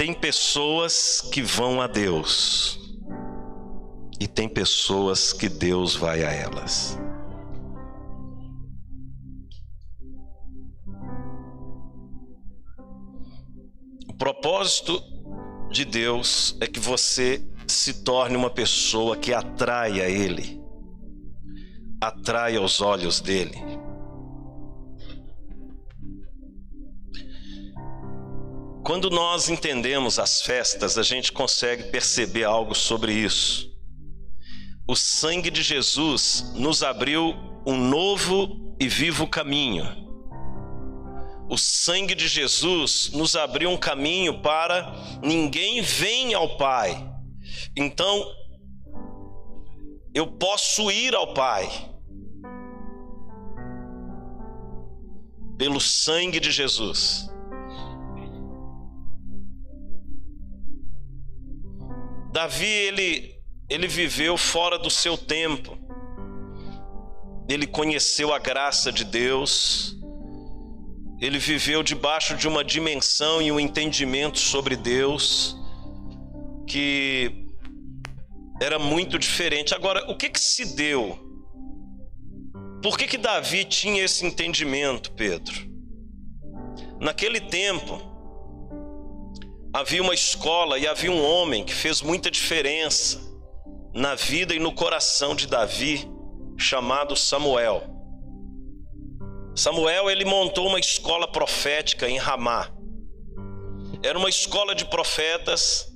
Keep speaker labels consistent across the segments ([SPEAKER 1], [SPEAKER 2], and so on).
[SPEAKER 1] Tem pessoas que vão a Deus e tem pessoas que Deus vai a elas. O propósito de Deus é que você se torne uma pessoa que atrai a Ele, atrai aos olhos dele. Quando nós entendemos as festas, a gente consegue perceber algo sobre isso. O sangue de Jesus nos abriu um novo e vivo caminho o sangue de Jesus nos abriu um caminho para ninguém venha ao Pai. Então, eu posso ir ao Pai pelo sangue de Jesus. Davi ele ele viveu fora do seu tempo. Ele conheceu a graça de Deus ele viveu debaixo de uma dimensão e um entendimento sobre Deus que era muito diferente. Agora, o que que se deu? Por que que Davi tinha esse entendimento, Pedro? Naquele tempo, havia uma escola e havia um homem que fez muita diferença na vida e no coração de Davi, chamado Samuel. Samuel ele montou uma escola profética em Ramá. Era uma escola de profetas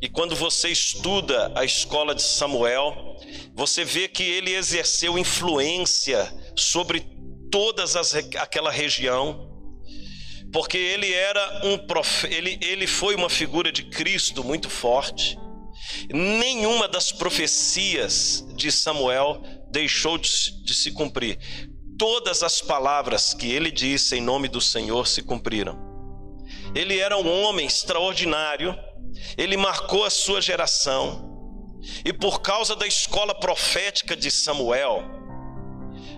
[SPEAKER 1] e quando você estuda a escola de Samuel, você vê que ele exerceu influência sobre todas as aquela região, porque ele era um ele, ele foi uma figura de Cristo muito forte. Nenhuma das profecias de Samuel deixou de, de se cumprir todas as palavras que ele disse em nome do Senhor se cumpriram. Ele era um homem extraordinário, ele marcou a sua geração, e por causa da escola profética de Samuel,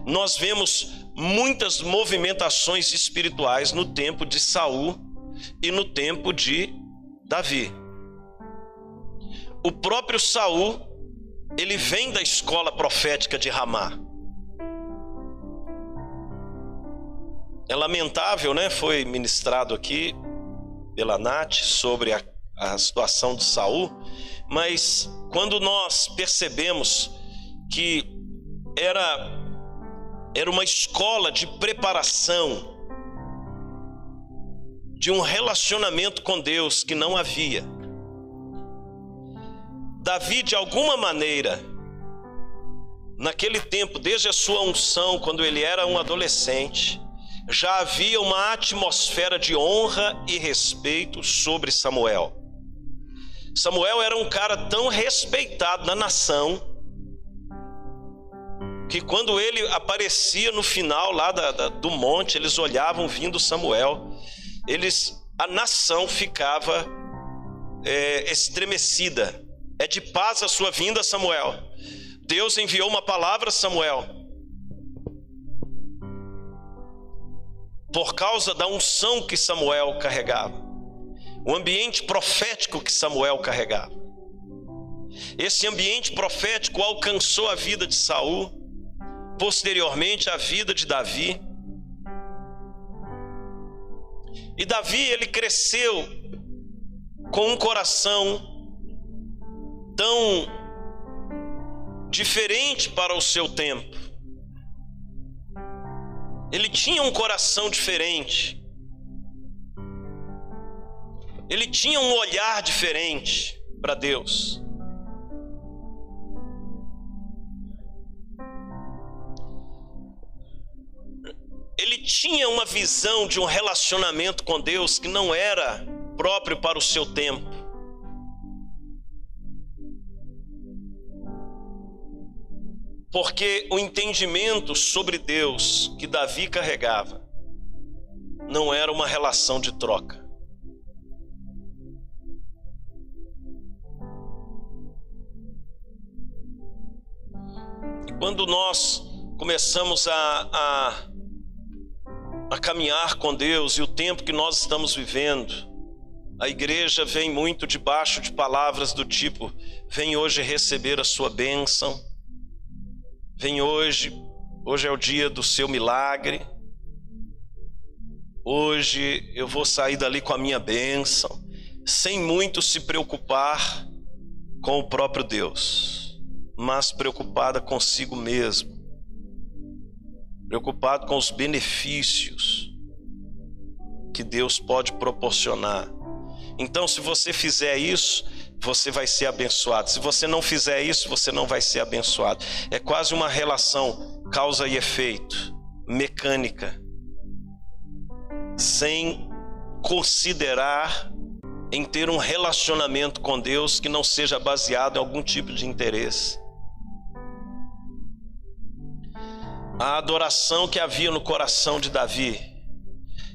[SPEAKER 1] nós vemos muitas movimentações espirituais no tempo de Saul e no tempo de Davi. O próprio Saul, ele vem da escola profética de Ramá. É lamentável, né? Foi ministrado aqui pela Nath sobre a, a situação de Saul, mas quando nós percebemos que era era uma escola de preparação de um relacionamento com Deus que não havia. Davi, de alguma maneira, naquele tempo, desde a sua unção, quando ele era um adolescente, já havia uma atmosfera de honra e respeito sobre Samuel. Samuel era um cara tão respeitado na nação que quando ele aparecia no final lá da, da, do monte, eles olhavam vindo Samuel, eles a nação ficava é, estremecida. É de paz a sua vinda, Samuel. Deus enviou uma palavra, Samuel. por causa da unção que Samuel carregava, o ambiente profético que Samuel carregava. Esse ambiente profético alcançou a vida de Saul, posteriormente a vida de Davi. E Davi ele cresceu com um coração tão diferente para o seu tempo. Ele tinha um coração diferente. Ele tinha um olhar diferente para Deus. Ele tinha uma visão de um relacionamento com Deus que não era próprio para o seu tempo. Porque o entendimento sobre Deus que Davi carregava não era uma relação de troca. E quando nós começamos a, a, a caminhar com Deus e o tempo que nós estamos vivendo, A igreja vem muito debaixo de palavras do tipo: vem hoje receber a sua bênção, vem hoje, hoje é o dia do seu milagre, hoje eu vou sair dali com a minha bênção, sem muito se preocupar com o próprio Deus, mas preocupada consigo mesmo, preocupado com os benefícios que Deus pode proporcionar então, se você fizer isso, você vai ser abençoado. Se você não fizer isso, você não vai ser abençoado. É quase uma relação causa e efeito, mecânica, sem considerar em ter um relacionamento com Deus que não seja baseado em algum tipo de interesse. A adoração que havia no coração de Davi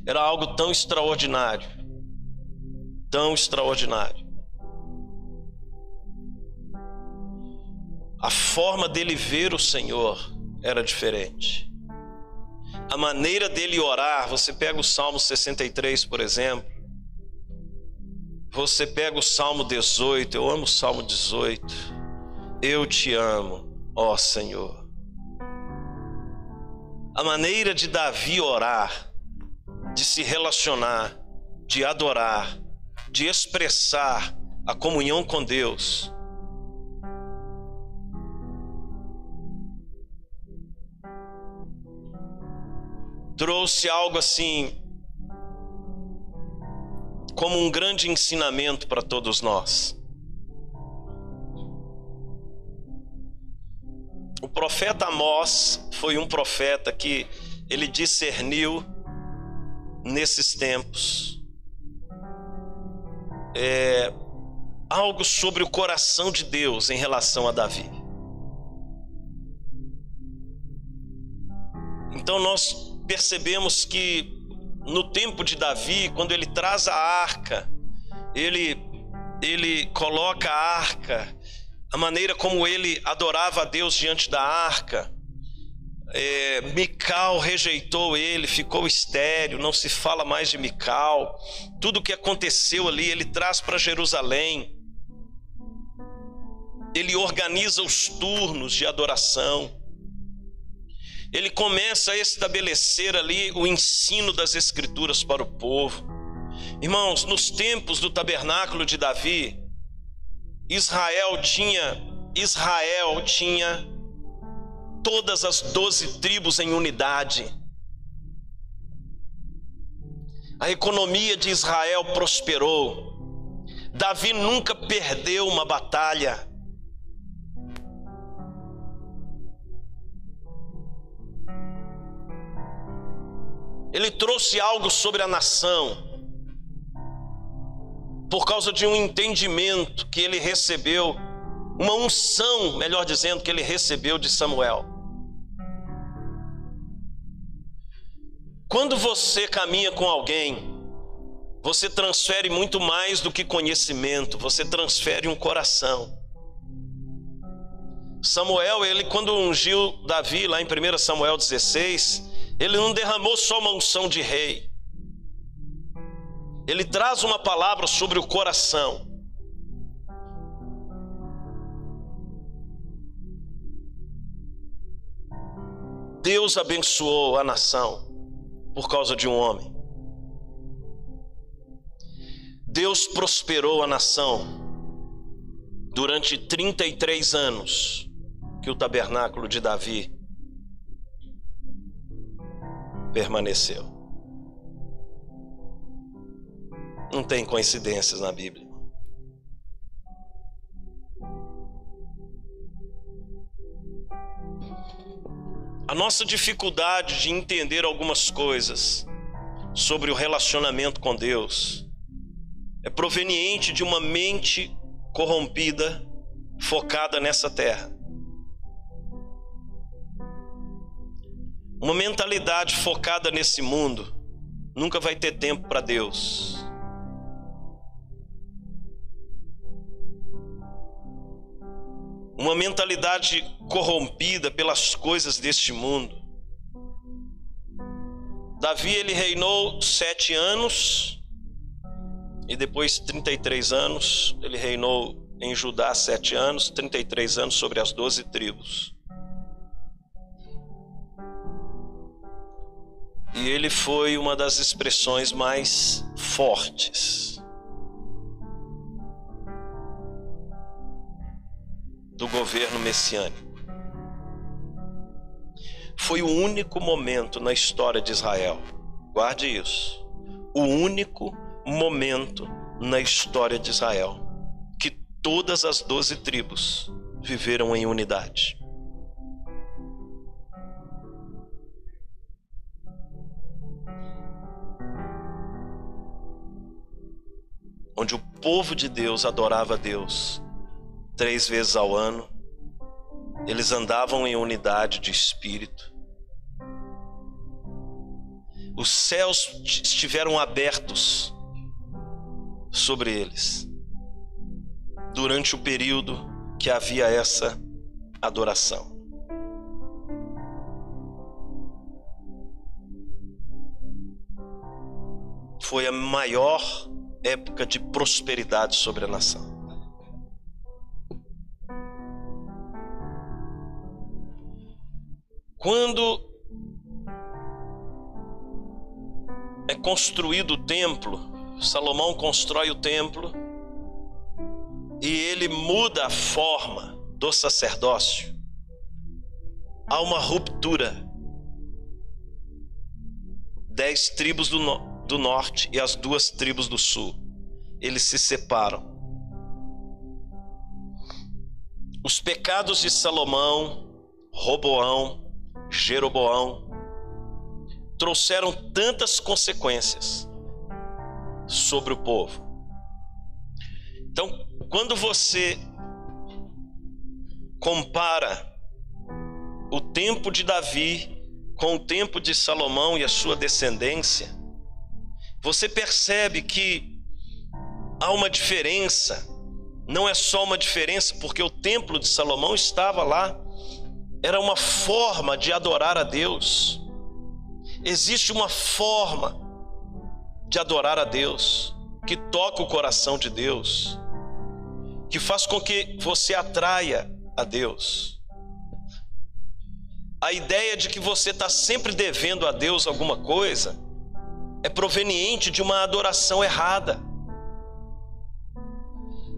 [SPEAKER 1] era algo tão extraordinário tão extraordinário. A forma dele ver o Senhor era diferente. A maneira dele orar, você pega o Salmo 63, por exemplo. Você pega o Salmo 18, eu amo o Salmo 18. Eu te amo, ó Senhor. A maneira de Davi orar, de se relacionar, de adorar, de expressar a comunhão com Deus. Trouxe algo assim, como um grande ensinamento para todos nós. O profeta Amós foi um profeta que ele discerniu nesses tempos é, algo sobre o coração de Deus em relação a Davi. Então nós percebemos que no tempo de Davi, quando ele traz a arca, ele ele coloca a arca, a maneira como ele adorava a Deus diante da arca, é, Mical rejeitou ele, ficou estéreo, não se fala mais de Mical. Tudo o que aconteceu ali, ele traz para Jerusalém. Ele organiza os turnos de adoração. Ele começa a estabelecer ali o ensino das Escrituras para o povo. Irmãos, nos tempos do tabernáculo de Davi, Israel tinha Israel tinha todas as doze tribos em unidade. A economia de Israel prosperou. Davi nunca perdeu uma batalha. Ele trouxe algo sobre a nação por causa de um entendimento que ele recebeu uma unção, melhor dizendo, que ele recebeu de Samuel. Quando você caminha com alguém, você transfere muito mais do que conhecimento, você transfere um coração. Samuel, ele quando ungiu Davi lá em 1 Samuel 16, ele não derramou só uma unção de rei. Ele traz uma palavra sobre o coração. Deus abençoou a nação por causa de um homem. Deus prosperou a nação durante 33 anos que o tabernáculo de Davi permaneceu. Não tem coincidências na Bíblia. A nossa dificuldade de entender algumas coisas sobre o relacionamento com Deus é proveniente de uma mente corrompida, focada nessa terra. Uma mentalidade focada nesse mundo nunca vai ter tempo para Deus. Uma mentalidade corrompida pelas coisas deste mundo. Davi ele reinou sete anos E depois 33 anos, ele reinou em Judá sete anos, 33 anos sobre as doze tribos. E ele foi uma das expressões mais fortes do governo messiânico. Foi o único momento na história de Israel, guarde isso, o único momento na história de Israel que todas as doze tribos viveram em unidade. onde o povo de Deus adorava a Deus três vezes ao ano. Eles andavam em unidade de espírito. Os céus estiveram abertos sobre eles durante o período que havia essa adoração. Foi a maior época de prosperidade sobre a nação. Quando é construído o templo, Salomão constrói o templo e ele muda a forma do sacerdócio. Há uma ruptura. Dez tribos do, do norte e as duas tribos do sul. Eles se separam. Os pecados de Salomão, Roboão, Jeroboão trouxeram tantas consequências sobre o povo. Então, quando você compara o tempo de Davi com o tempo de Salomão e a sua descendência, você percebe que há uma diferença, não é só uma diferença, porque o templo de Salomão estava lá, era uma forma de adorar a Deus. Existe uma forma de adorar a Deus que toca o coração de Deus, que faz com que você atraia a Deus. A ideia de que você está sempre devendo a Deus alguma coisa é proveniente de uma adoração errada.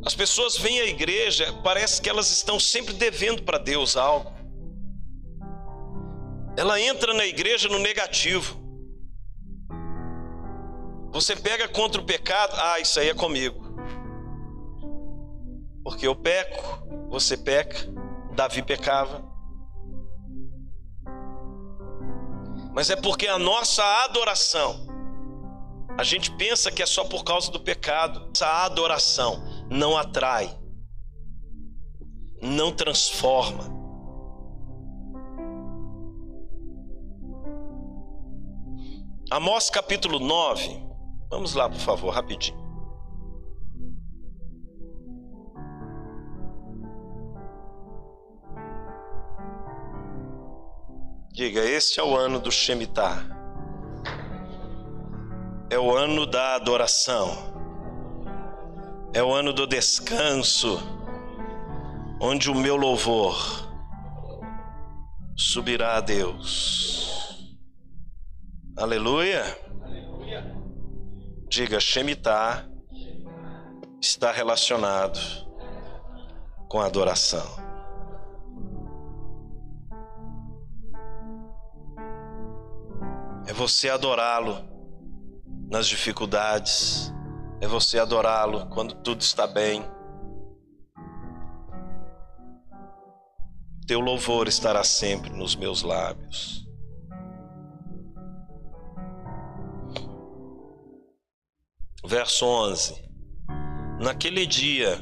[SPEAKER 1] As pessoas vêm à igreja, parece que elas estão sempre devendo para Deus algo. Ela entra na igreja no negativo. Você pega contra o pecado, ah, isso aí é comigo. Porque eu peco, você peca, Davi pecava. Mas é porque a nossa adoração a gente pensa que é só por causa do pecado. Essa adoração não atrai, não transforma. Amós capítulo 9. Vamos lá, por favor, rapidinho. Diga, este é o ano do Shemitah é o ano da adoração, é o ano do descanso, onde o meu louvor subirá a Deus. Aleluia. Diga, Shemitah está relacionado com a adoração. É você adorá-lo nas dificuldades, é você adorá-lo quando tudo está bem. Teu louvor estará sempre nos meus lábios. Verso 11: Naquele dia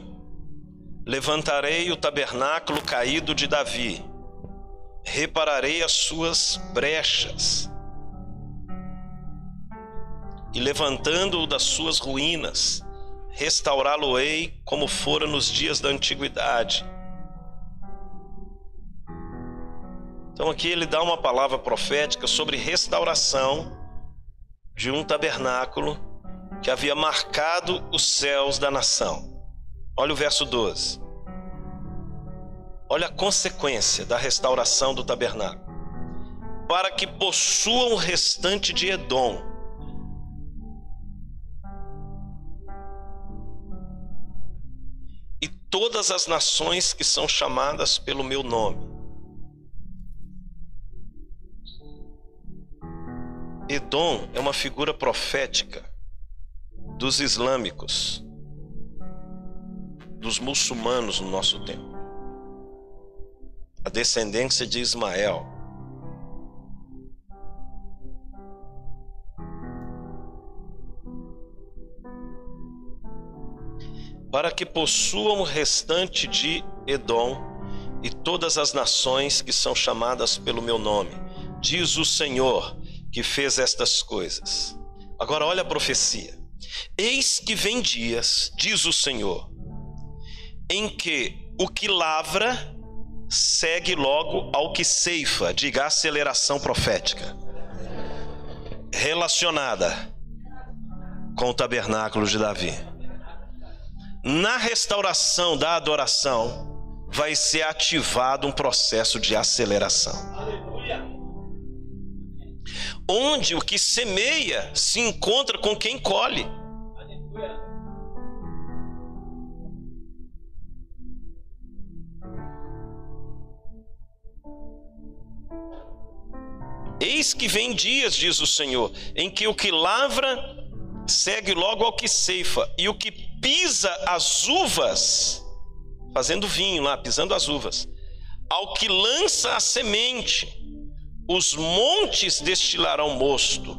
[SPEAKER 1] levantarei o tabernáculo caído de Davi, repararei as suas brechas e levantando-o das suas ruínas, restaurá-lo-ei como fora nos dias da antiguidade. Então aqui ele dá uma palavra profética sobre restauração de um tabernáculo que havia marcado os céus da nação. Olha o verso 12. Olha a consequência da restauração do tabernáculo. Para que possuam o restante de Edom. E todas as nações que são chamadas pelo meu nome. Edom é uma figura profética dos islâmicos, dos muçulmanos no nosso tempo. A descendência de Ismael. Para que possuam o restante de Edom e todas as nações que são chamadas pelo meu nome, diz o Senhor que fez estas coisas. Agora olha a profecia. Eis que vem dias, diz o Senhor, em que o que lavra segue logo ao que ceifa, diga aceleração profética, relacionada com o tabernáculo de Davi. Na restauração da adoração, vai ser ativado um processo de aceleração onde o que semeia se encontra com quem colhe. Eis que vem dias, diz o Senhor, em que o que lavra segue logo ao que ceifa, e o que pisa as uvas, fazendo vinho lá, pisando as uvas, ao que lança a semente, os montes destilarão mosto,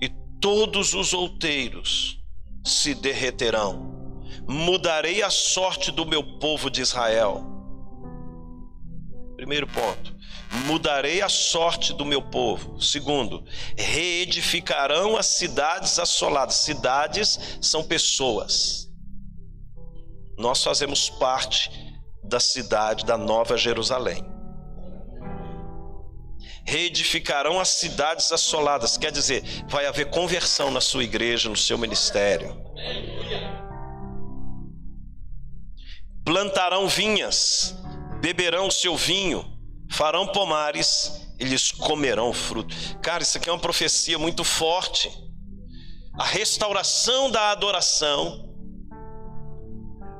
[SPEAKER 1] e todos os outeiros se derreterão. Mudarei a sorte do meu povo de Israel. Primeiro ponto. Mudarei a sorte do meu povo. Segundo, reedificarão as cidades assoladas. Cidades são pessoas. Nós fazemos parte da cidade da Nova Jerusalém reedificarão as cidades assoladas. Quer dizer, vai haver conversão na sua igreja, no seu ministério. Plantarão vinhas, beberão o seu vinho, farão pomares, eles comerão fruto. Cara, isso aqui é uma profecia muito forte. A restauração da adoração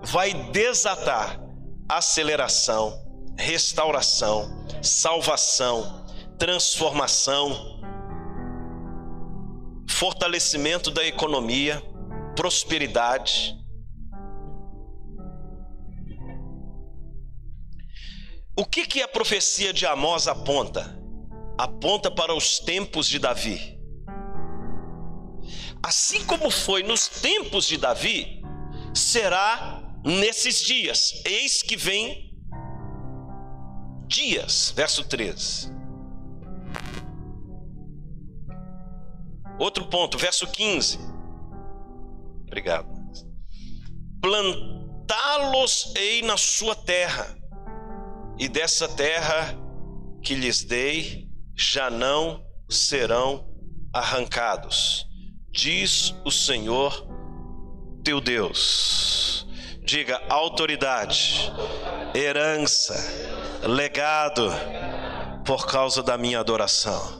[SPEAKER 1] vai desatar aceleração, restauração, salvação, transformação, fortalecimento da economia, prosperidade. O que, que a profecia de Amós aponta? Aponta para os tempos de Davi. Assim como foi nos tempos de Davi, será nesses dias. Eis que vem dias, verso 13 Outro ponto, verso 15. Obrigado. Plantá-los-ei na sua terra, e dessa terra que lhes dei já não serão arrancados, diz o Senhor teu Deus. Diga autoridade, herança, legado, por causa da minha adoração.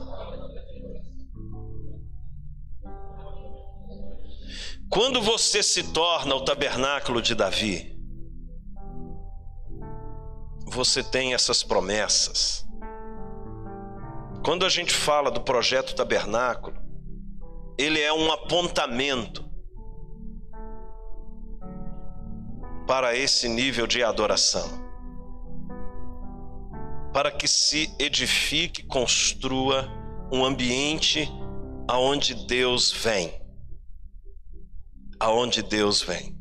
[SPEAKER 1] Quando você se torna o tabernáculo de Davi, você tem essas promessas. Quando a gente fala do projeto tabernáculo, ele é um apontamento para esse nível de adoração. Para que se edifique, construa um ambiente aonde Deus vem aonde Deus vem.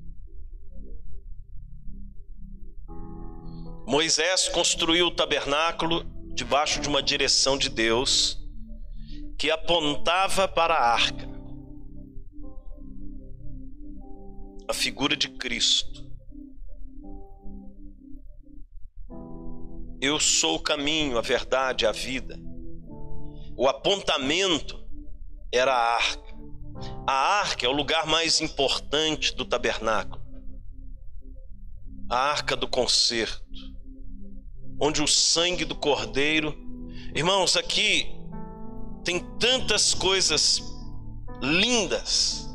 [SPEAKER 1] Moisés construiu o tabernáculo debaixo de uma direção de Deus que apontava para a arca, a figura de Cristo. Eu sou o caminho, a verdade, a vida. O apontamento era a arca. A arca é o lugar mais importante do tabernáculo. A arca do concerto, onde o sangue do cordeiro. Irmãos, aqui tem tantas coisas lindas.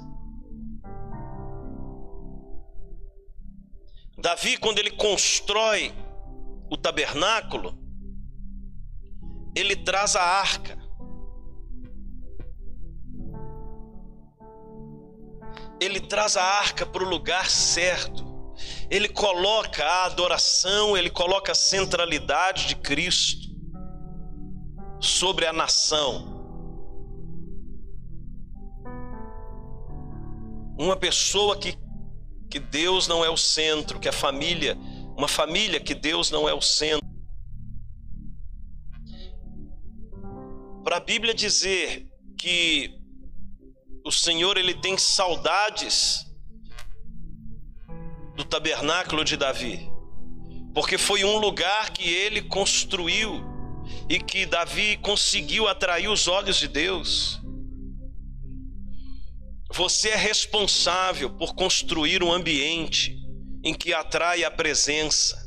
[SPEAKER 1] Davi, quando ele constrói o tabernáculo, ele traz a arca. Ele traz a arca para o lugar certo. Ele coloca a adoração, ele coloca a centralidade de Cristo sobre a nação. Uma pessoa que, que Deus não é o centro, que a família, uma família que Deus não é o centro. Para a Bíblia dizer que o Senhor ele tem saudades do tabernáculo de Davi, porque foi um lugar que ele construiu e que Davi conseguiu atrair os olhos de Deus. Você é responsável por construir um ambiente em que atrai a presença.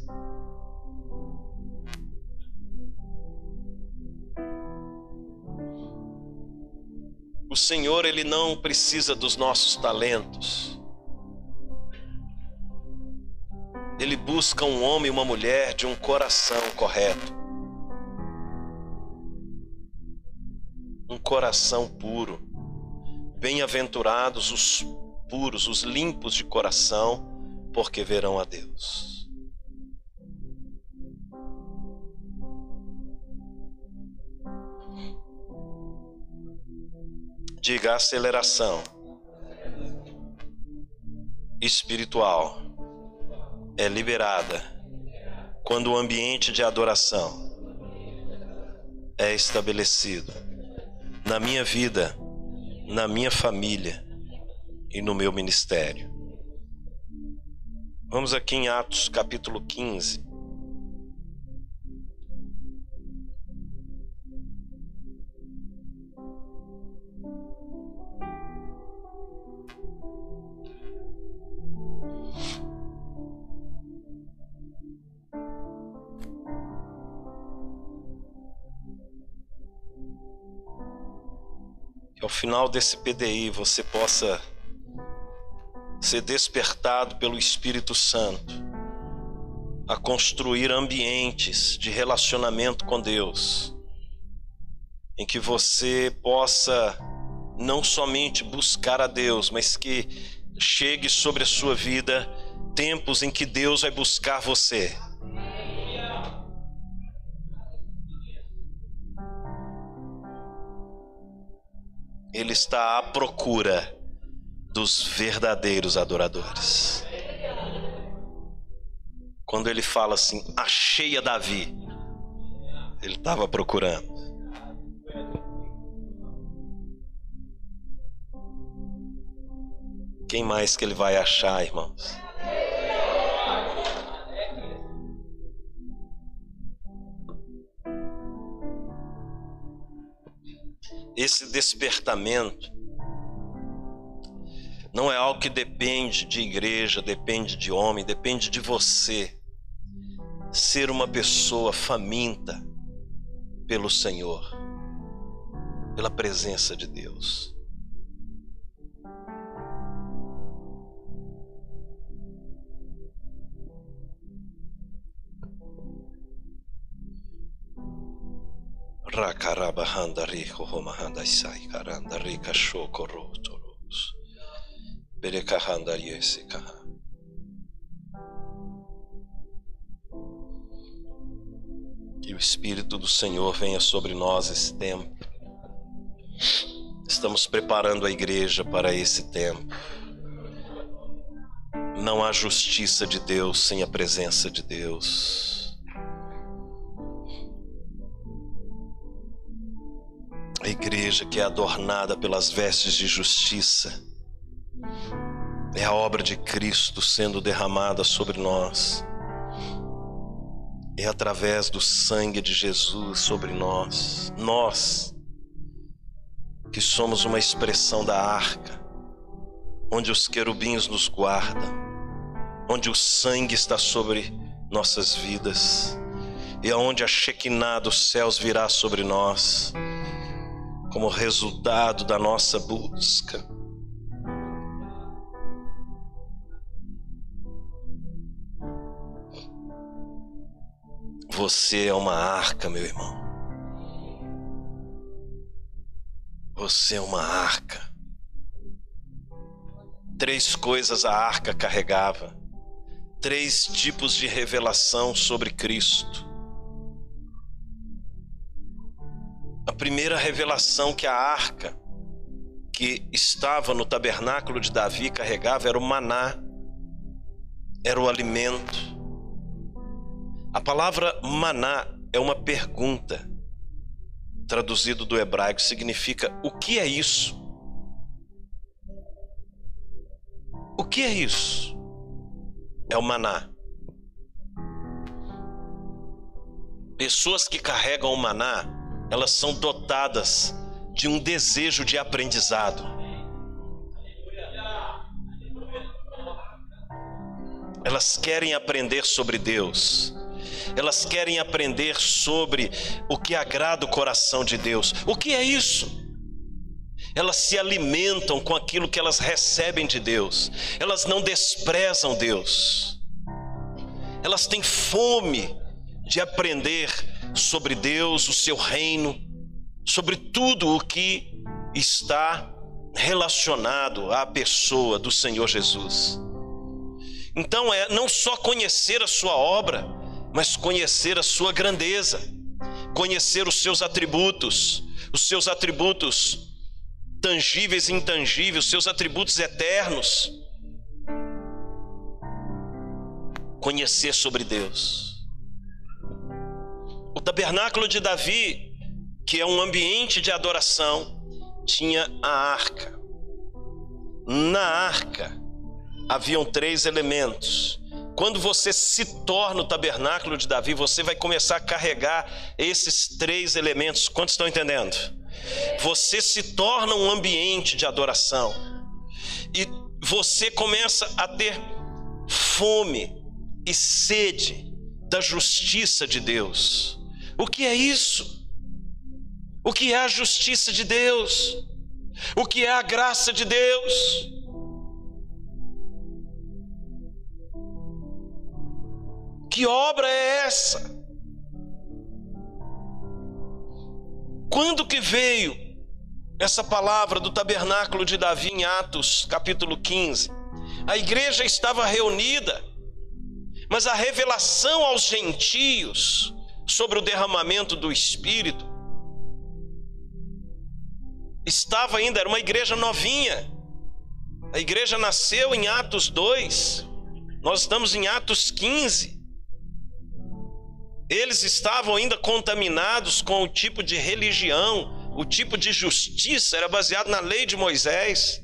[SPEAKER 1] Senhor, ele não precisa dos nossos talentos. Ele busca um homem e uma mulher de um coração correto. Um coração puro. Bem-aventurados os puros, os limpos de coração, porque verão a Deus. Diga aceleração espiritual é liberada quando o ambiente de adoração é estabelecido na minha vida na minha família e no meu ministério. Vamos aqui em Atos capítulo 15. Que ao final desse PDI você possa ser despertado pelo Espírito Santo a construir ambientes de relacionamento com Deus, em que você possa não somente buscar a Deus, mas que chegue sobre a sua vida tempos em que Deus vai buscar você. Ele está à procura dos verdadeiros adoradores. Quando ele fala assim, achei a Davi, ele estava procurando. Quem mais que ele vai achar, irmãos? Esse despertamento não é algo que depende de igreja, depende de homem, depende de você ser uma pessoa faminta pelo Senhor, pela presença de Deus. Rakarabahanda rico homahanda isai karanda rika shoko rotoros. Berekahanda yesekaha. Que o Espírito do Senhor venha sobre nós esse tempo. Estamos preparando a igreja para esse tempo. Não há justiça de Deus sem a presença de Deus. A igreja que é adornada pelas vestes de justiça é a obra de Cristo sendo derramada sobre nós. É através do sangue de Jesus sobre nós. Nós, que somos uma expressão da arca, onde os querubins nos guardam, onde o sangue está sobre nossas vidas e aonde a Shekinah dos céus virá sobre nós como resultado da nossa busca. Você é uma arca, meu irmão. Você é uma arca. Três coisas a arca carregava. Três tipos de revelação sobre Cristo. Primeira revelação que a arca que estava no tabernáculo de Davi carregava era o maná, era o alimento. A palavra maná é uma pergunta, traduzido do hebraico, significa: o que é isso? O que é isso? É o maná. Pessoas que carregam o maná, elas são dotadas de um desejo de aprendizado. Elas querem aprender sobre Deus elas querem aprender sobre o que agrada o coração de Deus. O que é isso? Elas se alimentam com aquilo que elas recebem de Deus, elas não desprezam Deus, elas têm fome de aprender sobre Deus, o seu reino, sobre tudo o que está relacionado à pessoa do Senhor Jesus. Então é não só conhecer a sua obra, mas conhecer a sua grandeza, conhecer os seus atributos, os seus atributos tangíveis e intangíveis, os seus atributos eternos. Conhecer sobre Deus. Tabernáculo de Davi, que é um ambiente de adoração, tinha a arca. Na arca haviam três elementos quando você se torna o tabernáculo de Davi, você vai começar a carregar esses três elementos. Quantos estão entendendo? Você se torna um ambiente de adoração. E você começa a ter fome e sede da justiça de Deus. O que é isso? O que é a justiça de Deus? O que é a graça de Deus? Que obra é essa? Quando que veio essa palavra do tabernáculo de Davi em Atos, capítulo 15? A igreja estava reunida, mas a revelação aos gentios sobre o derramamento do Espírito estava ainda, era uma igreja novinha. A igreja nasceu em Atos 2, nós estamos em Atos 15. Eles estavam ainda contaminados com o tipo de religião, o tipo de justiça era baseado na lei de Moisés.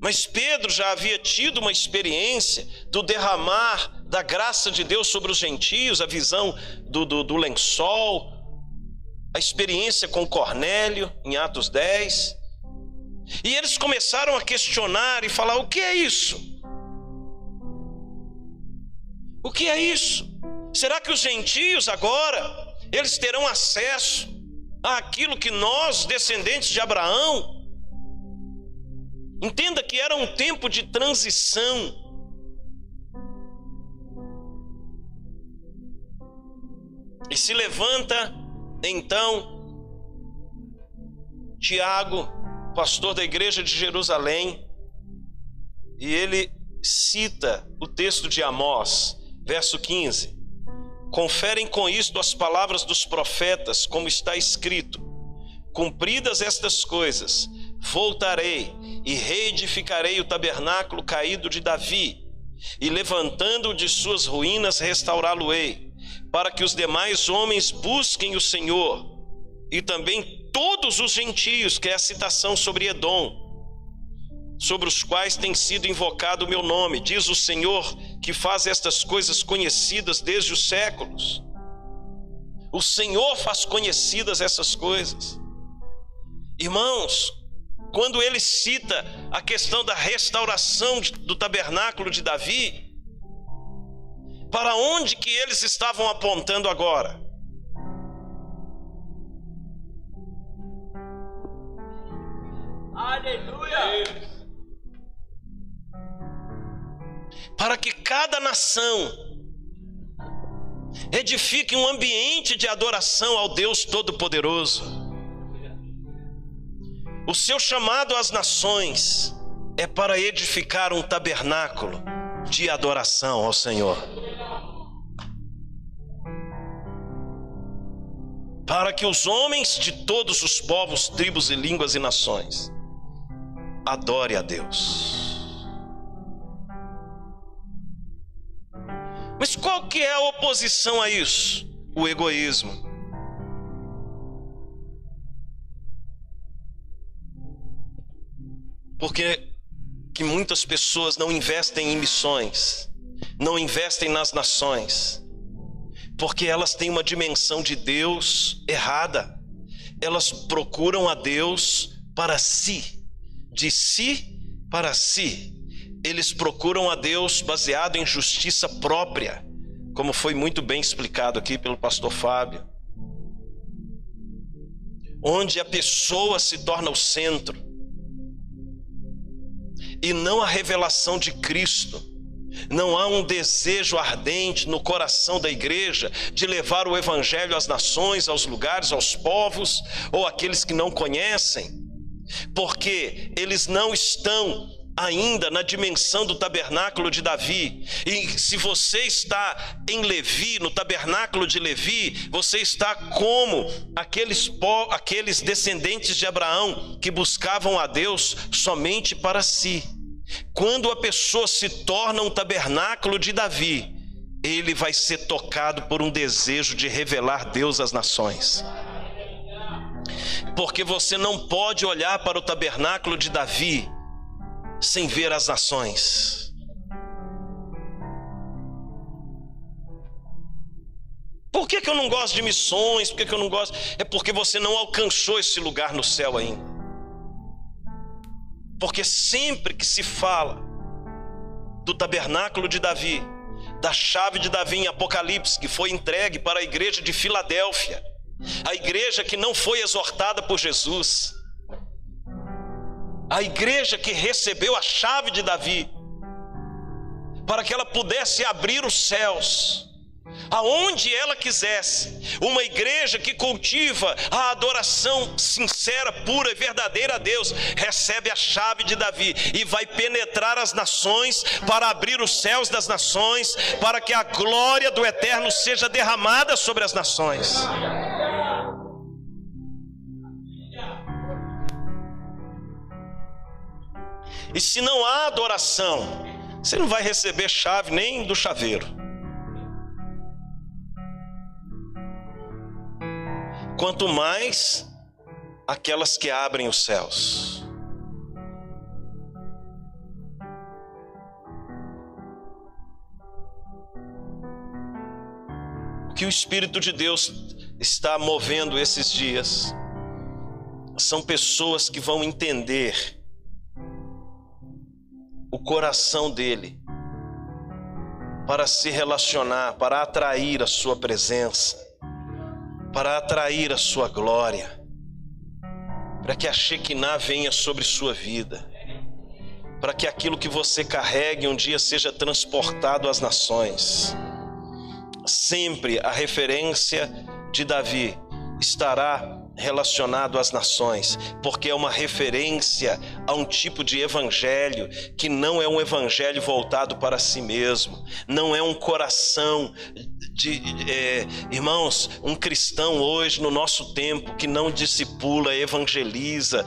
[SPEAKER 1] Mas Pedro já havia tido uma experiência do derramar da graça de Deus sobre os gentios, a visão do, do, do lençol, a experiência com Cornélio, em Atos 10. E eles começaram a questionar e falar: o que é isso? O que é isso? Será que os gentios agora eles terão acesso àquilo que nós, descendentes de Abraão, entenda que era um tempo de transição. E se levanta então Tiago, pastor da igreja de Jerusalém, e ele cita o texto de Amós, Verso 15: Conferem com isto as palavras dos profetas, como está escrito: Cumpridas estas coisas, voltarei e reedificarei o tabernáculo caído de Davi, e levantando-o de suas ruínas, restaurá-lo-ei, para que os demais homens busquem o Senhor, e também todos os gentios, que é a citação sobre Edom, sobre os quais tem sido invocado o meu nome, diz o Senhor, que faz estas coisas conhecidas desde os séculos. O Senhor faz conhecidas essas coisas. Irmãos, quando ele cita a questão da restauração do tabernáculo de Davi, para onde que eles estavam apontando agora? Aleluia! Para que cada nação edifique um ambiente de adoração ao Deus Todo-Poderoso. O seu chamado às nações é para edificar um tabernáculo de adoração ao Senhor. Para que os homens de todos os povos, tribos e línguas e nações adore a Deus. Mas qual que é a oposição a isso? O egoísmo. Porque que muitas pessoas não investem em missões, não investem nas nações, porque elas têm uma dimensão de Deus errada. Elas procuram a Deus para si, de si para si. Eles procuram a Deus baseado em justiça própria, como foi muito bem explicado aqui pelo pastor Fábio. Onde a pessoa se torna o centro e não a revelação de Cristo. Não há um desejo ardente no coração da igreja de levar o evangelho às nações, aos lugares, aos povos ou aqueles que não conhecem, porque eles não estão ainda na dimensão do tabernáculo de Davi. E se você está em Levi, no tabernáculo de Levi, você está como aqueles, aqueles descendentes de Abraão que buscavam a Deus somente para si. Quando a pessoa se torna um tabernáculo de Davi, ele vai ser tocado por um desejo de revelar Deus às nações. Porque você não pode olhar para o tabernáculo de Davi sem ver as nações. Por que, que eu não gosto de missões? Por que, que eu não gosto? É porque você não alcançou esse lugar no céu ainda. Porque sempre que se fala do tabernáculo de Davi, da chave de Davi em Apocalipse, que foi entregue para a igreja de Filadélfia, a igreja que não foi exortada por Jesus, a igreja que recebeu a chave de Davi, para que ela pudesse abrir os céus aonde ela quisesse. Uma igreja que cultiva a adoração sincera, pura e verdadeira a Deus, recebe a chave de Davi e vai penetrar as nações para abrir os céus das nações, para que a glória do eterno seja derramada sobre as nações. E se não há adoração, você não vai receber chave nem do chaveiro. quanto mais aquelas que abrem os céus. O que o Espírito de Deus está movendo esses dias são pessoas que vão entender o coração dele para se relacionar, para atrair a sua presença para atrair a sua glória, para que a Shekinah venha sobre sua vida, para que aquilo que você carregue um dia seja transportado às nações. Sempre a referência de Davi estará relacionado às nações, porque é uma referência a um tipo de evangelho que não é um evangelho voltado para si mesmo, não é um coração de é, irmãos, um cristão hoje no nosso tempo que não discipula, evangeliza,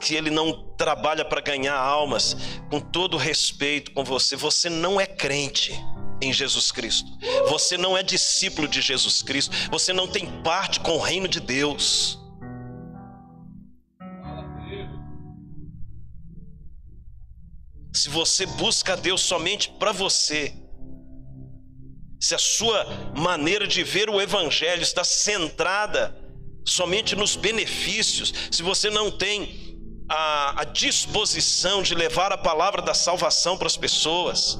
[SPEAKER 1] que ele não trabalha para ganhar almas, com todo respeito com você, você não é crente em Jesus Cristo. Você não é discípulo de Jesus Cristo. Você não tem parte com o reino de Deus. Se você busca Deus somente para você, se a sua maneira de ver o Evangelho está centrada somente nos benefícios, se você não tem a, a disposição de levar a palavra da salvação para as pessoas,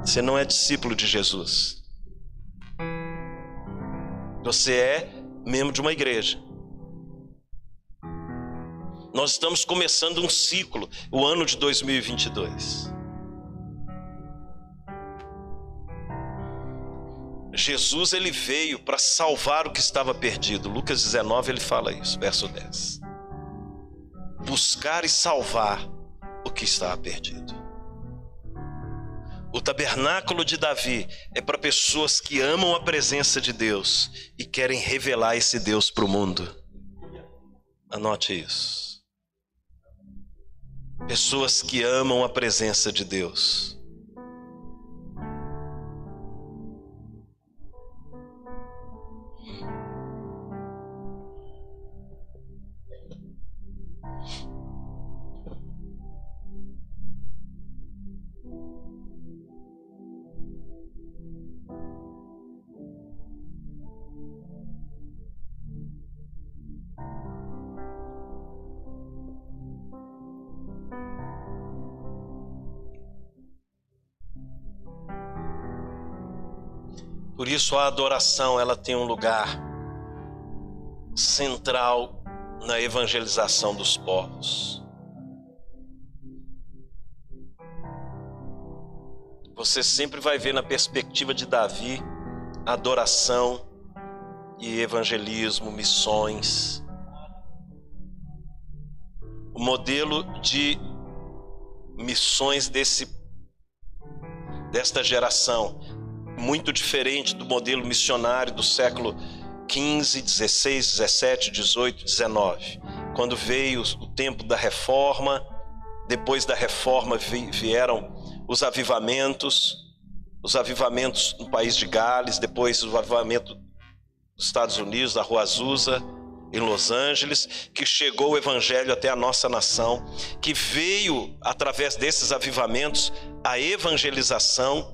[SPEAKER 1] você não é discípulo de Jesus. Você é membro de uma igreja. Nós estamos começando um ciclo, o ano de 2022. Jesus ele veio para salvar o que estava perdido. Lucas 19 ele fala isso, verso 10. Buscar e salvar o que estava perdido. O tabernáculo de Davi é para pessoas que amam a presença de Deus e querem revelar esse Deus para o mundo. Anote isso. Pessoas que amam a presença de Deus Por isso a adoração, ela tem um lugar central na evangelização dos povos. Você sempre vai ver na perspectiva de Davi adoração e evangelismo, missões. O modelo de missões desse desta geração muito diferente do modelo missionário do século 15, 16, 17, 18, 19. Quando veio o tempo da reforma, depois da reforma vieram os avivamentos, os avivamentos no país de Gales, depois o avivamento dos Estados Unidos, da Rua Azusa, em Los Angeles, que chegou o evangelho até a nossa nação, que veio através desses avivamentos a evangelização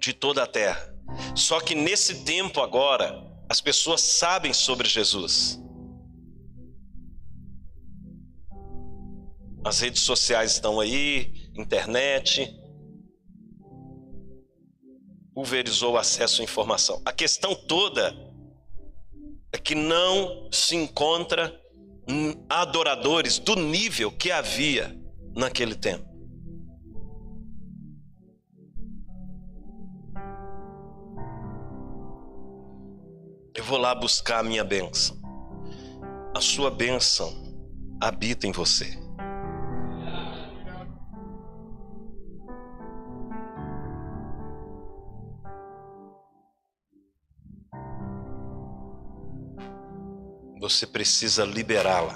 [SPEAKER 1] de toda a terra. Só que nesse tempo agora, as pessoas sabem sobre Jesus. As redes sociais estão aí, internet, pulverizou o acesso à informação. A questão toda é que não se encontra adoradores do nível que havia naquele tempo. Eu vou lá buscar a minha bênção. A sua bênção habita em você. Você precisa liberá-la.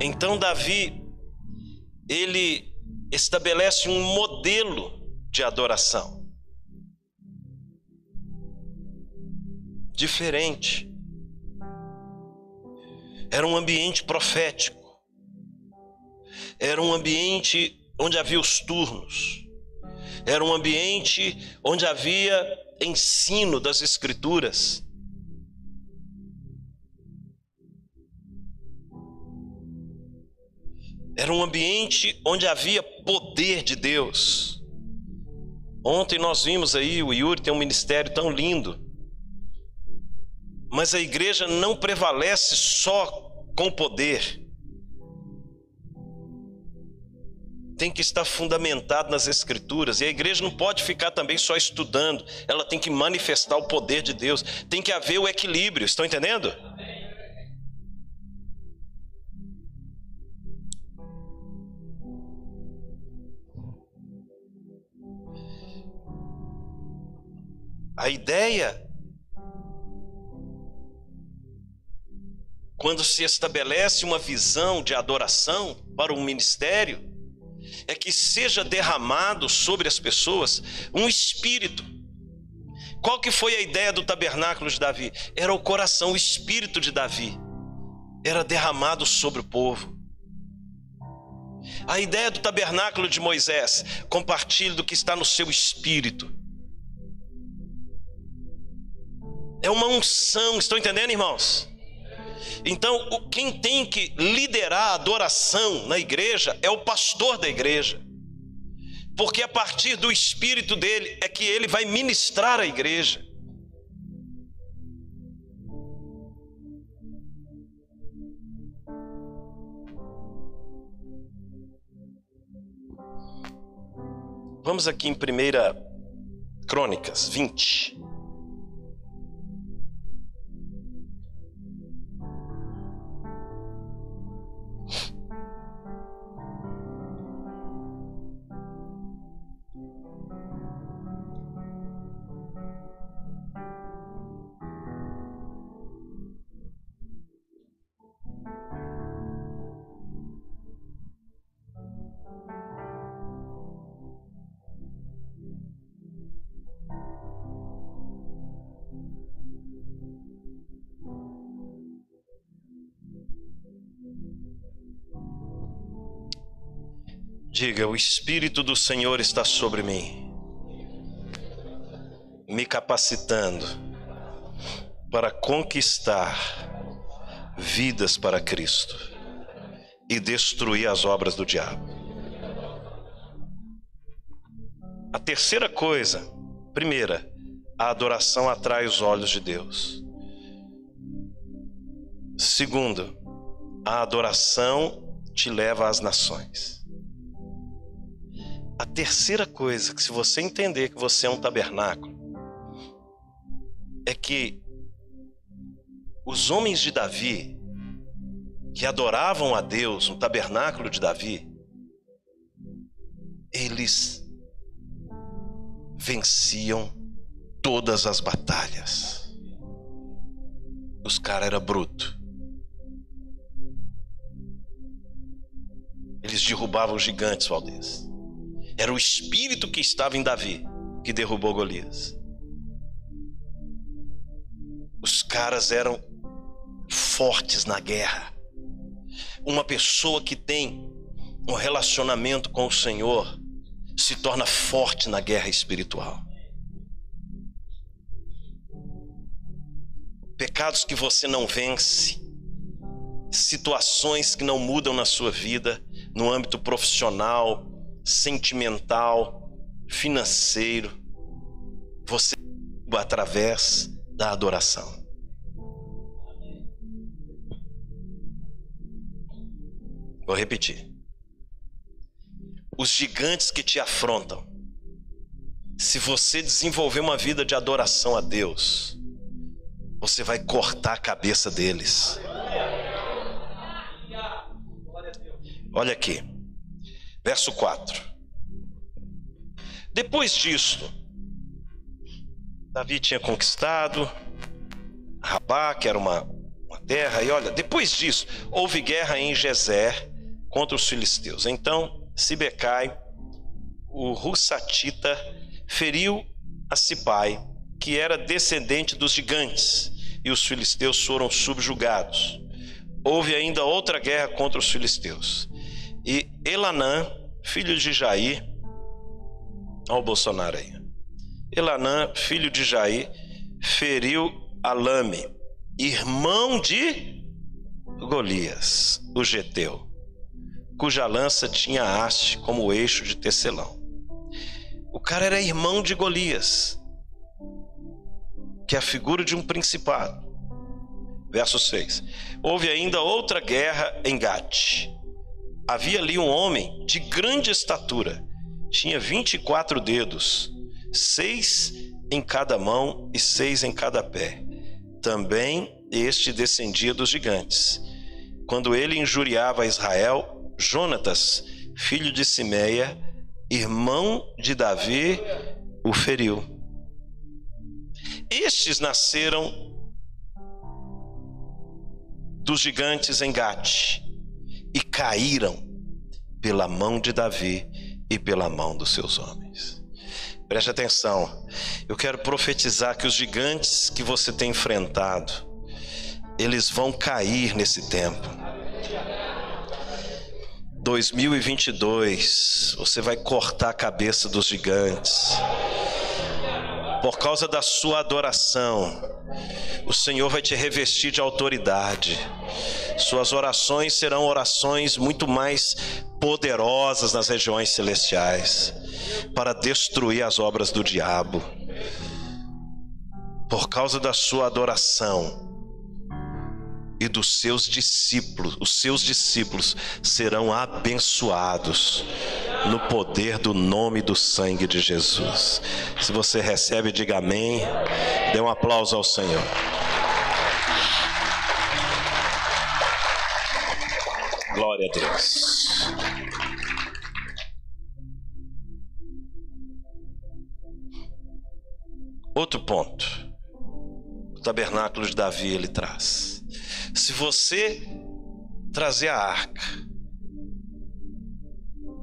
[SPEAKER 1] Então Davi ele estabelece um modelo de adoração diferente. Era um ambiente profético. Era um ambiente onde havia os turnos. Era um ambiente onde havia ensino das Escrituras. Era um ambiente onde havia poder de Deus. Ontem nós vimos aí, o Yuri tem um ministério tão lindo. Mas a igreja não prevalece só com poder. Tem que estar fundamentado nas Escrituras. E a igreja não pode ficar também só estudando. Ela tem que manifestar o poder de Deus. Tem que haver o equilíbrio. Estão entendendo? A ideia, quando se estabelece uma visão de adoração para um ministério, é que seja derramado sobre as pessoas um espírito. Qual que foi a ideia do tabernáculo de Davi? Era o coração, o espírito de Davi. Era derramado sobre o povo. A ideia do tabernáculo de Moisés, compartilhe do que está no seu espírito. É uma unção, estão entendendo, irmãos? Então, quem tem que liderar a adoração na igreja é o pastor da igreja. Porque a partir do espírito dele é que ele vai ministrar a igreja. Vamos aqui em 1 Crônicas 20. Diga: O Espírito do Senhor está sobre mim, me capacitando para conquistar vidas para Cristo e destruir as obras do diabo. A terceira coisa, primeira, a adoração atrai os olhos de Deus. Segundo, a adoração te leva às nações. A terceira coisa, que se você entender que você é um tabernáculo, é que os homens de Davi, que adoravam a Deus no tabernáculo de Davi, eles venciam todas as batalhas. Os caras eram brutos. Eles derrubavam gigantes, Valdez. Era o espírito que estava em Davi que derrubou Golias. Os caras eram fortes na guerra. Uma pessoa que tem um relacionamento com o Senhor se torna forte na guerra espiritual. Pecados que você não vence, situações que não mudam na sua vida, no âmbito profissional, sentimental, financeiro, você através da adoração. Vou repetir. Os gigantes que te afrontam, se você desenvolver uma vida de adoração a Deus, você vai cortar a cabeça deles. Olha aqui. Verso 4. Depois disto, Davi tinha conquistado Rabá, que era uma, uma terra, e olha, depois disso, houve guerra em Gezer contra os filisteus. Então, Sibecai, o Russatita, feriu a Sipai, que era descendente dos gigantes, e os filisteus foram subjugados. Houve ainda outra guerra contra os filisteus. E Elanã, filho de Jair, olha o Bolsonaro aí. Elanã, filho de Jair, feriu Alame, irmão de Golias, o geteu, cuja lança tinha haste como eixo de tecelão. O cara era irmão de Golias, que é a figura de um principado. Verso 6. Houve ainda outra guerra em Gate havia ali um homem de grande estatura, tinha 24 dedos, seis em cada mão e seis em cada pé. Também este descendia dos gigantes. Quando ele injuriava Israel, Jonatas, filho de Simeia, irmão de Davi, o feriu. Estes nasceram dos gigantes em Gate e caíram pela mão de Davi e pela mão dos seus homens. Preste atenção, eu quero profetizar que os gigantes que você tem enfrentado, eles vão cair nesse tempo. 2022, você vai cortar a cabeça dos gigantes. Por causa da sua adoração, o Senhor vai te revestir de autoridade. Suas orações serão orações muito mais poderosas nas regiões celestiais para destruir as obras do diabo. Por causa da sua adoração, e dos seus discípulos, os seus discípulos serão abençoados no poder do nome do sangue de Jesus. Se você recebe, diga amém. Dê um aplauso ao Senhor. Glória a Deus. Outro ponto. O tabernáculo de Davi ele traz. Se você trazer a arca,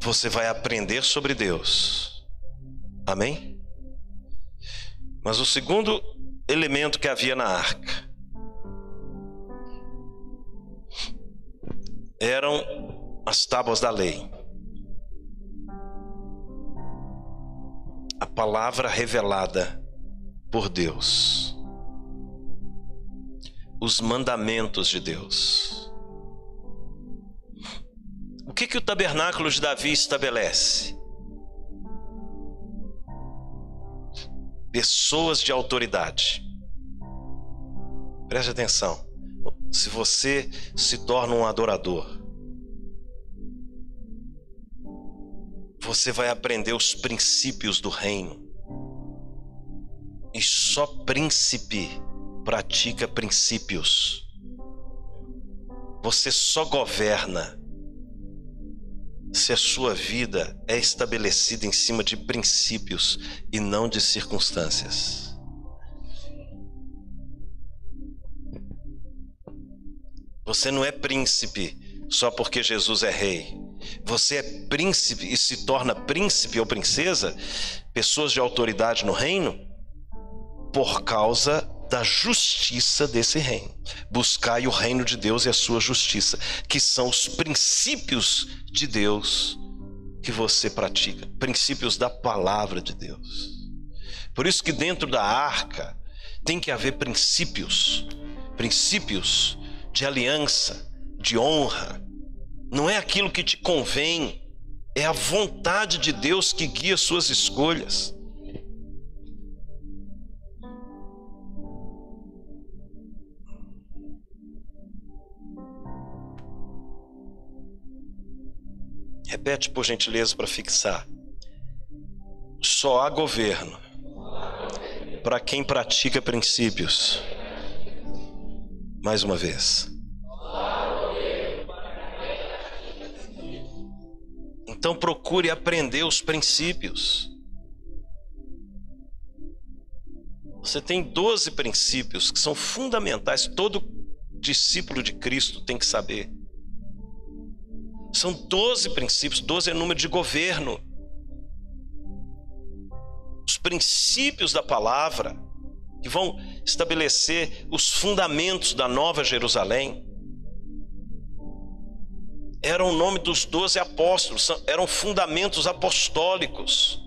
[SPEAKER 1] você vai aprender sobre Deus. Amém? Mas o segundo elemento que havia na arca eram as tábuas da lei. A palavra revelada por Deus os mandamentos de Deus. Que, que o tabernáculo de Davi estabelece? Pessoas de autoridade. Preste atenção. Se você se torna um adorador, você vai aprender os princípios do reino. E só príncipe pratica princípios. Você só governa se a sua vida é estabelecida em cima de princípios e não de circunstâncias. Você não é príncipe só porque Jesus é rei. Você é príncipe e se torna príncipe ou princesa, pessoas de autoridade no reino, por causa da justiça desse reino. Buscai o reino de Deus e a sua justiça, que são os princípios de Deus que você pratica, princípios da palavra de Deus. Por isso que dentro da arca tem que haver princípios, princípios de aliança, de honra. Não é aquilo que te convém, é a vontade de Deus que guia suas escolhas. Repete, por gentileza, para fixar. Só há governo para quem pratica princípios. Mais uma vez. Então procure aprender os princípios. Você tem 12 princípios que são fundamentais, todo discípulo de Cristo tem que saber. São 12 princípios, 12 é número de governo. Os princípios da palavra que vão estabelecer os fundamentos da Nova Jerusalém. Eram o nome dos doze apóstolos, eram fundamentos apostólicos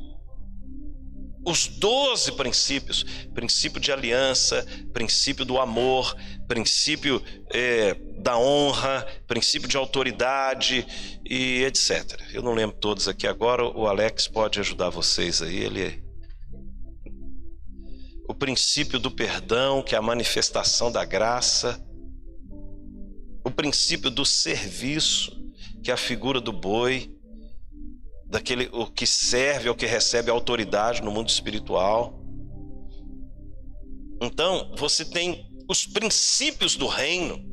[SPEAKER 1] os doze princípios: princípio de aliança, princípio do amor, princípio é, da honra, princípio de autoridade e etc. Eu não lembro todos aqui agora, o Alex pode ajudar vocês aí. Ele o princípio do perdão, que é a manifestação da graça, o princípio do serviço, que é a figura do boi, daquele o que serve ou que recebe autoridade no mundo espiritual. Então, você tem os princípios do reino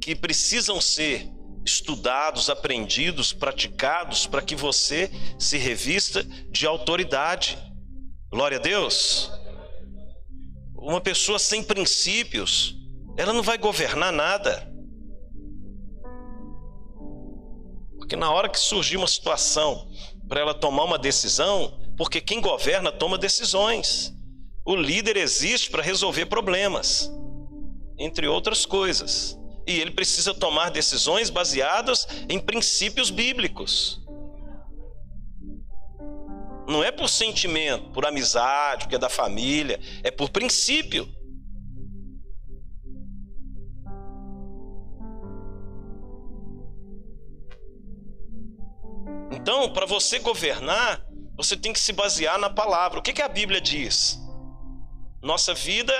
[SPEAKER 1] que precisam ser estudados, aprendidos, praticados para que você se revista de autoridade. Glória a Deus. Uma pessoa sem princípios, ela não vai governar nada. Porque na hora que surgir uma situação para ela tomar uma decisão, porque quem governa toma decisões. O líder existe para resolver problemas, entre outras coisas. E ele precisa tomar decisões baseadas em princípios bíblicos. Não é por sentimento, por amizade, porque é da família, é por princípio. Então, para você governar, você tem que se basear na palavra. O que, que a Bíblia diz? Nossa vida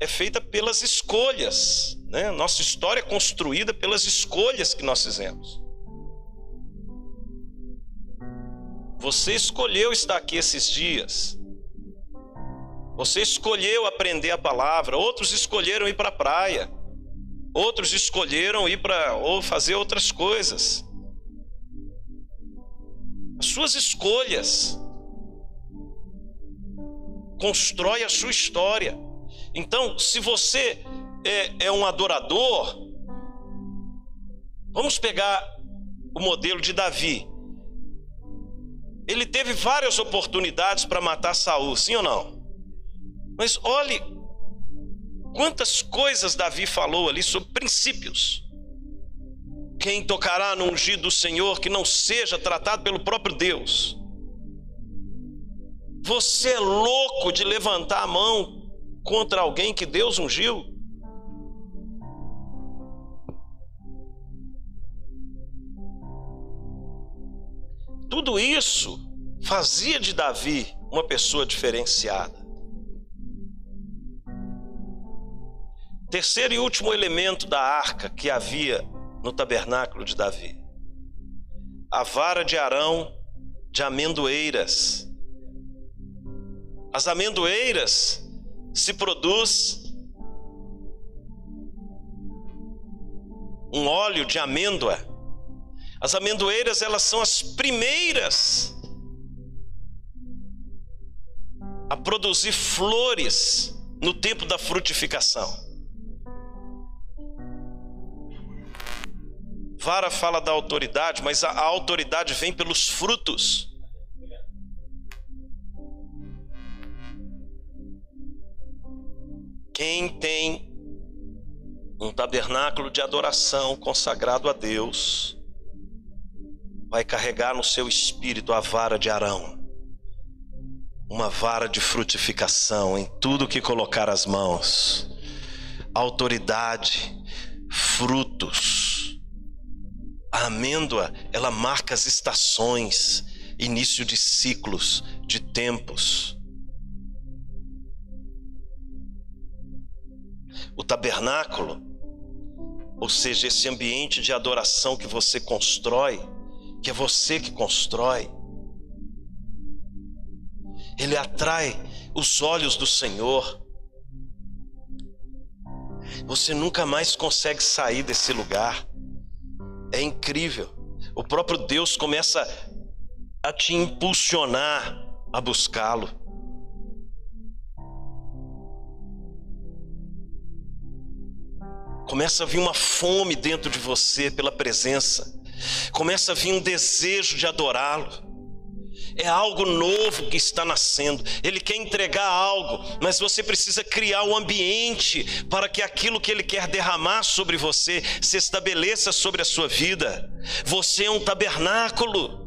[SPEAKER 1] é feita pelas escolhas, né? Nossa história é construída pelas escolhas que nós fizemos. Você escolheu estar aqui esses dias. Você escolheu aprender a palavra. Outros escolheram ir para a praia. Outros escolheram ir para ou fazer outras coisas. As suas escolhas constrói a sua história. Então, se você é, é um adorador, vamos pegar o modelo de Davi. Ele teve várias oportunidades para matar Saul, sim ou não? Mas olhe quantas coisas Davi falou ali sobre princípios. Quem tocará no ungido do Senhor que não seja tratado pelo próprio Deus? Você é louco de levantar a mão contra alguém que Deus ungiu? Tudo isso fazia de Davi uma pessoa diferenciada. Terceiro e último elemento da arca que havia no tabernáculo de Davi: a vara de Arão de amendoeiras. As amendoeiras se produz um óleo de amêndoa as amendoeiras, elas são as primeiras a produzir flores no tempo da frutificação. Vara fala da autoridade, mas a, autoridade vem pelos frutos. Quem tem um tabernáculo de adoração consagrado a Deus, vai carregar no seu espírito a vara de Arão, uma vara de frutificação em tudo que colocar as mãos, autoridade, frutos. A amêndoa, ela marca as estações, início de ciclos, de tempos. O tabernáculo, ou seja, esse ambiente de adoração que você constrói, que é você que constrói. Ele atrai os olhos do Senhor. Você nunca mais consegue sair desse lugar. É incrível. O próprio Deus começa a te impulsionar a buscá-lo. Começa a vir uma fome dentro de você pela presença começa a vir um desejo de adorá-lo. É algo novo que está nascendo. Ele quer entregar algo, mas você precisa criar o um ambiente para que aquilo que ele quer derramar sobre você se estabeleça sobre a sua vida. Você é um tabernáculo.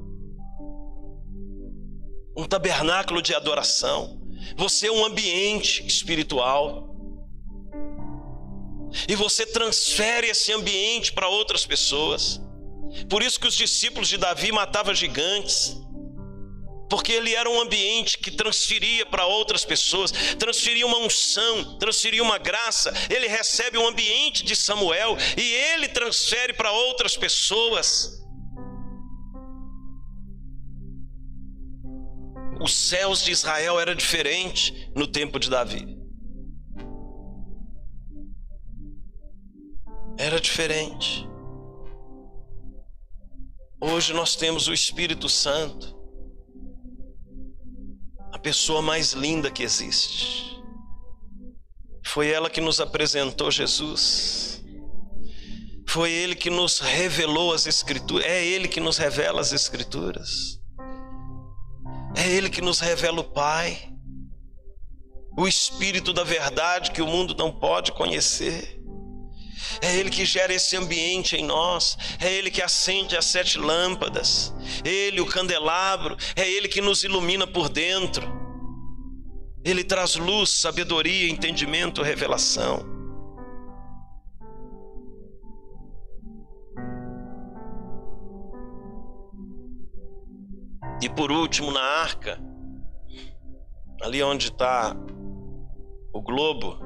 [SPEAKER 1] Um tabernáculo de adoração. Você é um ambiente espiritual. E você transfere esse ambiente para outras pessoas. Por isso que os discípulos de Davi matavam gigantes. Porque ele era um ambiente que transferia para outras pessoas, transferia uma unção, transferia uma graça. Ele recebe o um ambiente de Samuel e ele transfere para outras pessoas. Os céus de Israel era diferente no tempo de Davi. Era diferente. Hoje nós temos o Espírito Santo, pessoa mais linda que existe. Foi ela que nos apresentou Jesus. Foi ele que nos revelou as Escrituras. É ele que nos revela as Escrituras. É ele que nos revela o Pai. O Espírito da verdade que o mundo não pode conhecer. É Ele que gera esse ambiente em nós. É Ele que acende as sete lâmpadas. Ele, o candelabro. É Ele que nos ilumina por dentro. Ele traz luz, sabedoria, entendimento, revelação. E por último, na arca, ali onde está o globo,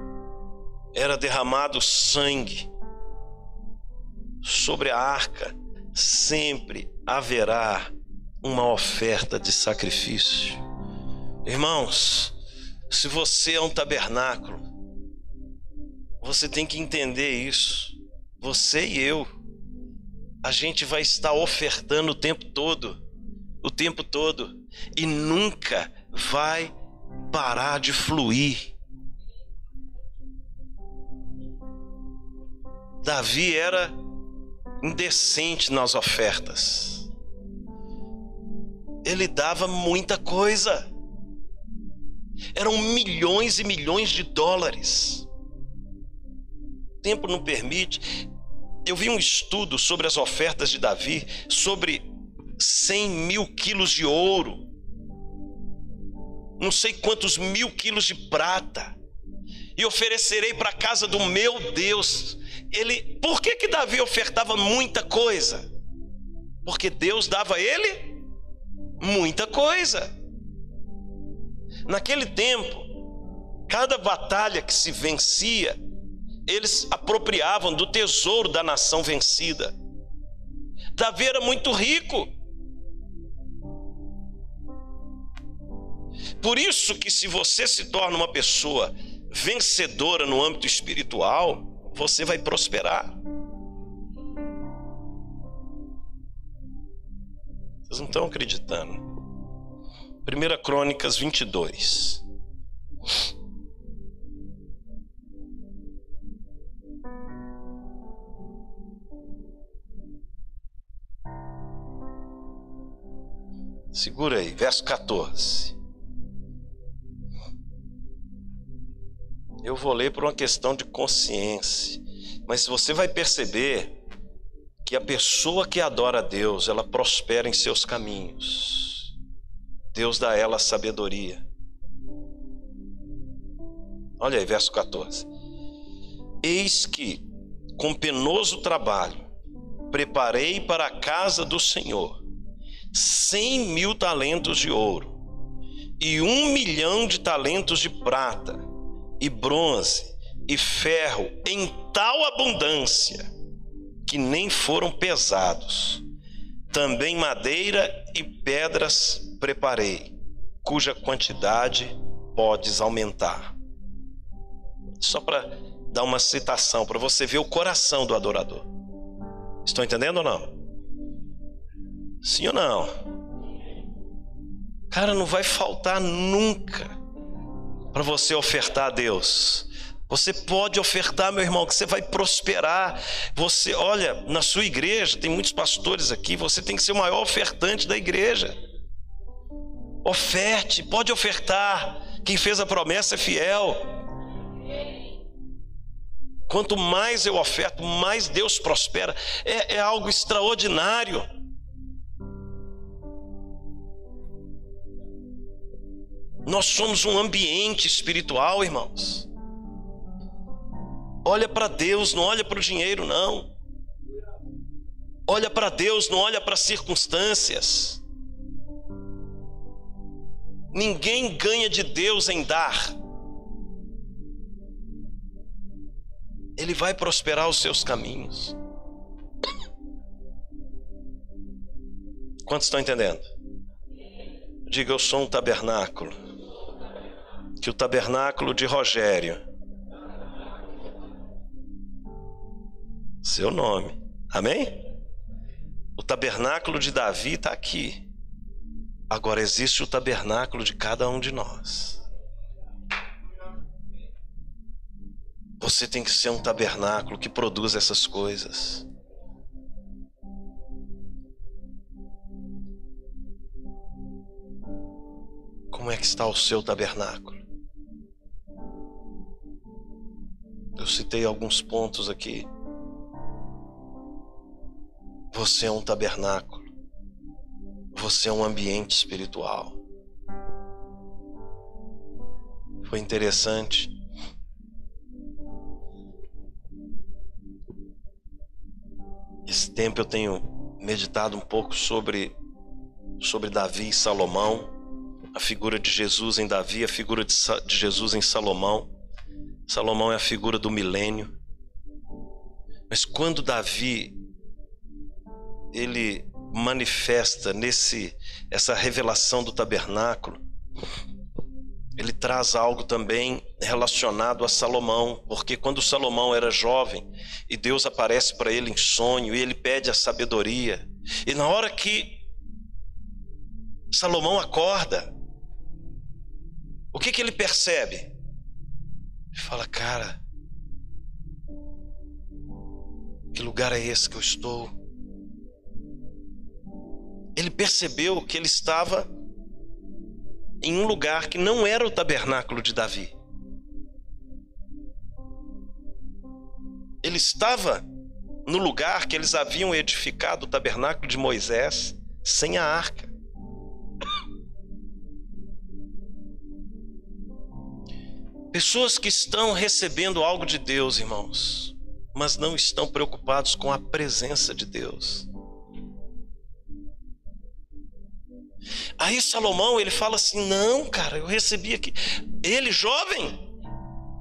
[SPEAKER 1] era derramado sangue. Sobre a arca sempre haverá uma oferta de sacrifício. Irmãos, se você é um tabernáculo, você tem que entender isso. Você e eu, a gente vai estar ofertando o tempo todo, o tempo todo, e nunca vai parar de fluir Davi era indecente nas ofertas. Ele dava muita coisa. Eram milhões e milhões de dólares. O tempo não permite. Eu vi um estudo sobre as ofertas de Davi, sobre 100 mil quilos de ouro, não sei quantos mil quilos de prata, e oferecerei para a casa do meu Deus ele, por que que Davi ofertava muita coisa? Porque Deus dava a ele muita coisa. Naquele tempo, cada batalha que se vencia, eles apropriavam do tesouro da nação vencida. Davi era muito rico. Por isso que se você se torna uma pessoa vencedora no âmbito espiritual, você vai prosperar. Vocês não estão acreditando. 1 Crônicas 22. Segura aí, verso 14. eu vou ler por uma questão de consciência. Mas você vai perceber que a pessoa que adora a Deus, ela prospera em seus caminhos. Deus dá a ela sabedoria. Olha aí, verso 14. Eis que, com penoso trabalho, preparei para a casa do Senhor cem mil talentos de ouro e um milhão de talentos de prata e bronze e ferro em tal abundância que nem foram pesados. Também madeira e pedras preparei, cuja quantidade podes aumentar. Só para dar uma citação, para você ver o coração do adorador. Estão entendendo ou não? Sim ou não? Cara, não vai faltar nunca para você ofertar a Deus. Você pode ofertar, meu irmão, que você vai prosperar. Você, olha, na sua igreja, tem muitos pastores aqui, você tem que ser o maior ofertante da igreja. Oferte, pode ofertar. Quem fez a promessa é fiel. Quanto mais eu oferto, mais Deus prospera. É, é algo extraordinário. Nós somos um ambiente espiritual, irmãos. Olha para Deus, não olha para o dinheiro, não. Olha para Deus, não olha para as circunstâncias. Ninguém ganha de Deus em dar. Ele vai prosperar os seus caminhos. Quantos estão entendendo? Diga, eu sou um tabernáculo que o tabernáculo de Rogério, seu nome, amém? O tabernáculo de Davi está aqui. Agora existe o tabernáculo de cada um de nós. Você tem que ser um tabernáculo que produz essas coisas. Como é que está o seu tabernáculo? Eu citei alguns pontos aqui. Você é um tabernáculo. Você é um ambiente espiritual. Foi interessante. Esse tempo eu tenho meditado um pouco sobre sobre Davi e Salomão, a figura de Jesus em Davi, a figura de, de Jesus em Salomão. Salomão é a figura do milênio. Mas quando Davi ele manifesta nesse essa revelação do tabernáculo, ele traz algo também relacionado a Salomão, porque quando Salomão era jovem e Deus aparece para ele em sonho e ele pede a sabedoria, e na hora que Salomão acorda, o que que ele percebe? Ele fala, cara, que lugar é esse que eu estou? Ele percebeu que ele estava em um lugar que não era o tabernáculo de Davi. Ele estava no lugar que eles haviam edificado o tabernáculo de Moisés sem a arca. Pessoas que estão recebendo algo de Deus, irmãos, mas não estão preocupados com a presença de Deus. Aí Salomão, ele fala assim: "Não, cara, eu recebi aqui". Ele jovem,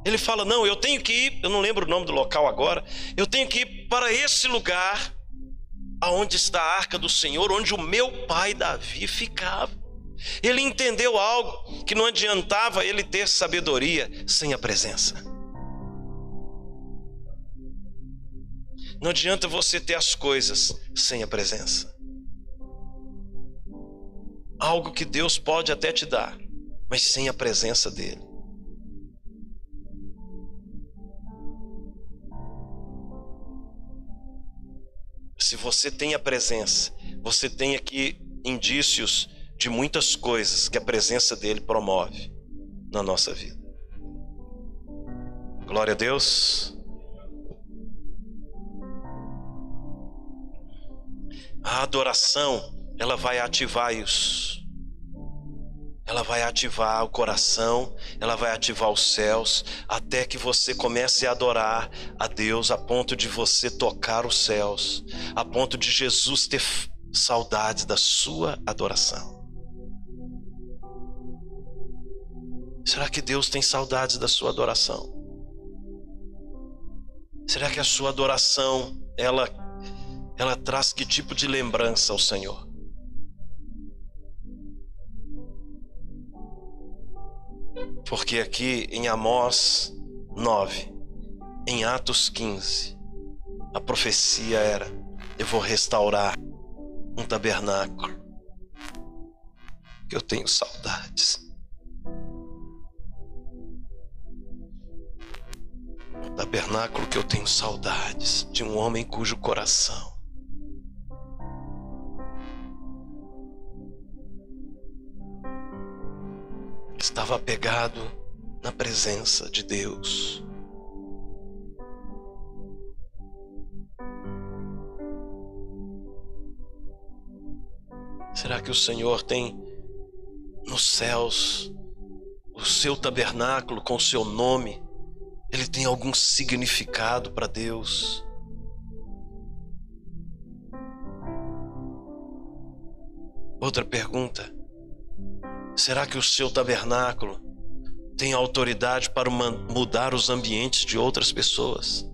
[SPEAKER 1] ele fala: "Não, eu tenho que ir, eu não lembro o nome do local agora. Eu tenho que ir para esse lugar aonde está a arca do Senhor, onde o meu pai Davi ficava". Ele entendeu algo que não adiantava ele ter sabedoria sem a presença. Não adianta você ter as coisas sem a presença algo que Deus pode até te dar, mas sem a presença dele. Se você tem a presença, você tem aqui indícios de muitas coisas que a presença dele promove na nossa vida. Glória a Deus. A adoração ela vai ativar isso. Ela vai ativar o coração, ela vai ativar os céus, até que você comece a adorar a Deus a ponto de você tocar os céus, a ponto de Jesus ter saudades da sua adoração. Será que Deus tem saudades da sua adoração? Será que a sua adoração ela ela traz que tipo de lembrança ao Senhor? Porque aqui em Amós 9, em Atos 15, a profecia era: eu vou restaurar um tabernáculo que eu tenho saudades. Um tabernáculo que eu tenho saudades de um homem cujo coração estava apegado na presença de Deus. Será que o Senhor tem nos céus o seu tabernáculo com o seu nome? Ele tem algum significado para Deus? Outra pergunta. Será que o seu tabernáculo tem autoridade para mudar os ambientes de outras pessoas?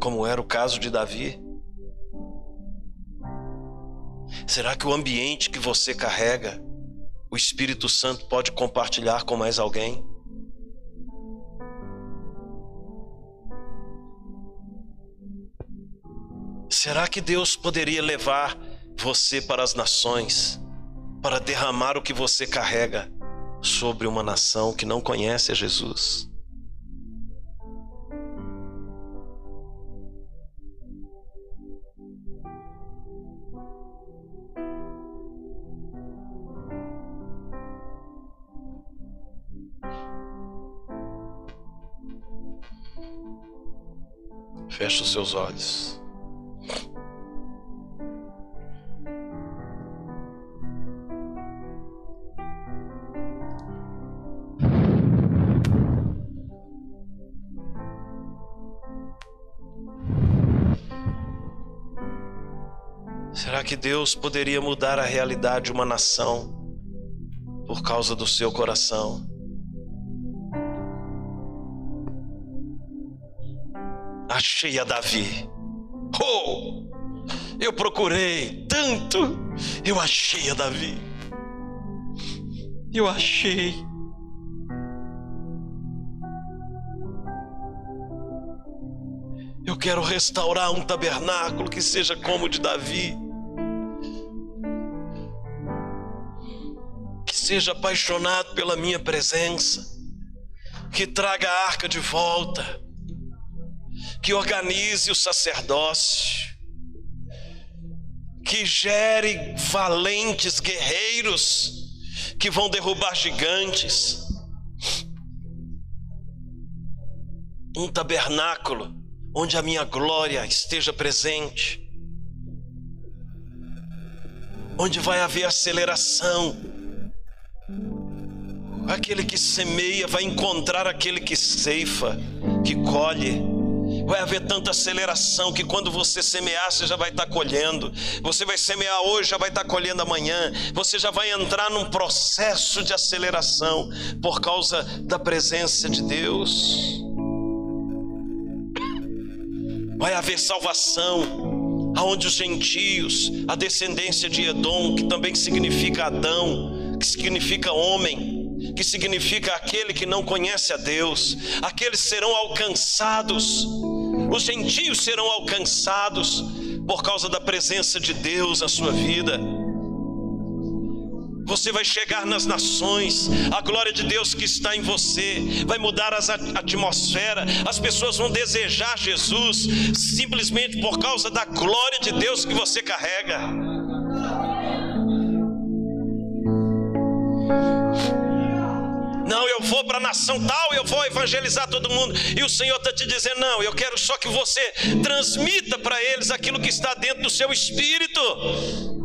[SPEAKER 1] Como era o caso de Davi? Será que o ambiente que você carrega, o Espírito Santo pode compartilhar com mais alguém? Será que Deus poderia levar você para as nações? Para derramar o que você carrega sobre uma nação que não conhece a Jesus. Feche os seus olhos. Que Deus poderia mudar a realidade de uma nação por causa do seu coração. Achei a Davi. Oh! Eu procurei tanto, eu achei a Davi. Eu achei. Eu quero restaurar um tabernáculo que seja como o de Davi. Seja apaixonado pela minha presença. Que traga a arca de volta. Que organize o sacerdócio. Que gere valentes guerreiros que vão derrubar gigantes. Um tabernáculo onde a minha glória esteja presente, onde vai haver aceleração. Aquele que semeia vai encontrar aquele que ceifa, que colhe. Vai haver tanta aceleração que quando você semear, você já vai estar colhendo. Você vai semear hoje, já vai estar colhendo amanhã. Você já vai entrar num processo de aceleração por causa da presença de Deus vai haver salvação, aonde os gentios, a descendência de Edom, que também significa Adão, que significa homem, que significa aquele que não conhece a Deus, aqueles serão alcançados, os gentios serão alcançados por causa da presença de Deus na sua vida você vai chegar nas nações, a glória de Deus que está em você vai mudar a atmosfera, as pessoas vão desejar Jesus simplesmente por causa da glória de Deus que você carrega. Não, eu vou para a nação tal, eu vou evangelizar todo mundo. E o Senhor está te dizendo: não, eu quero só que você transmita para eles aquilo que está dentro do seu espírito.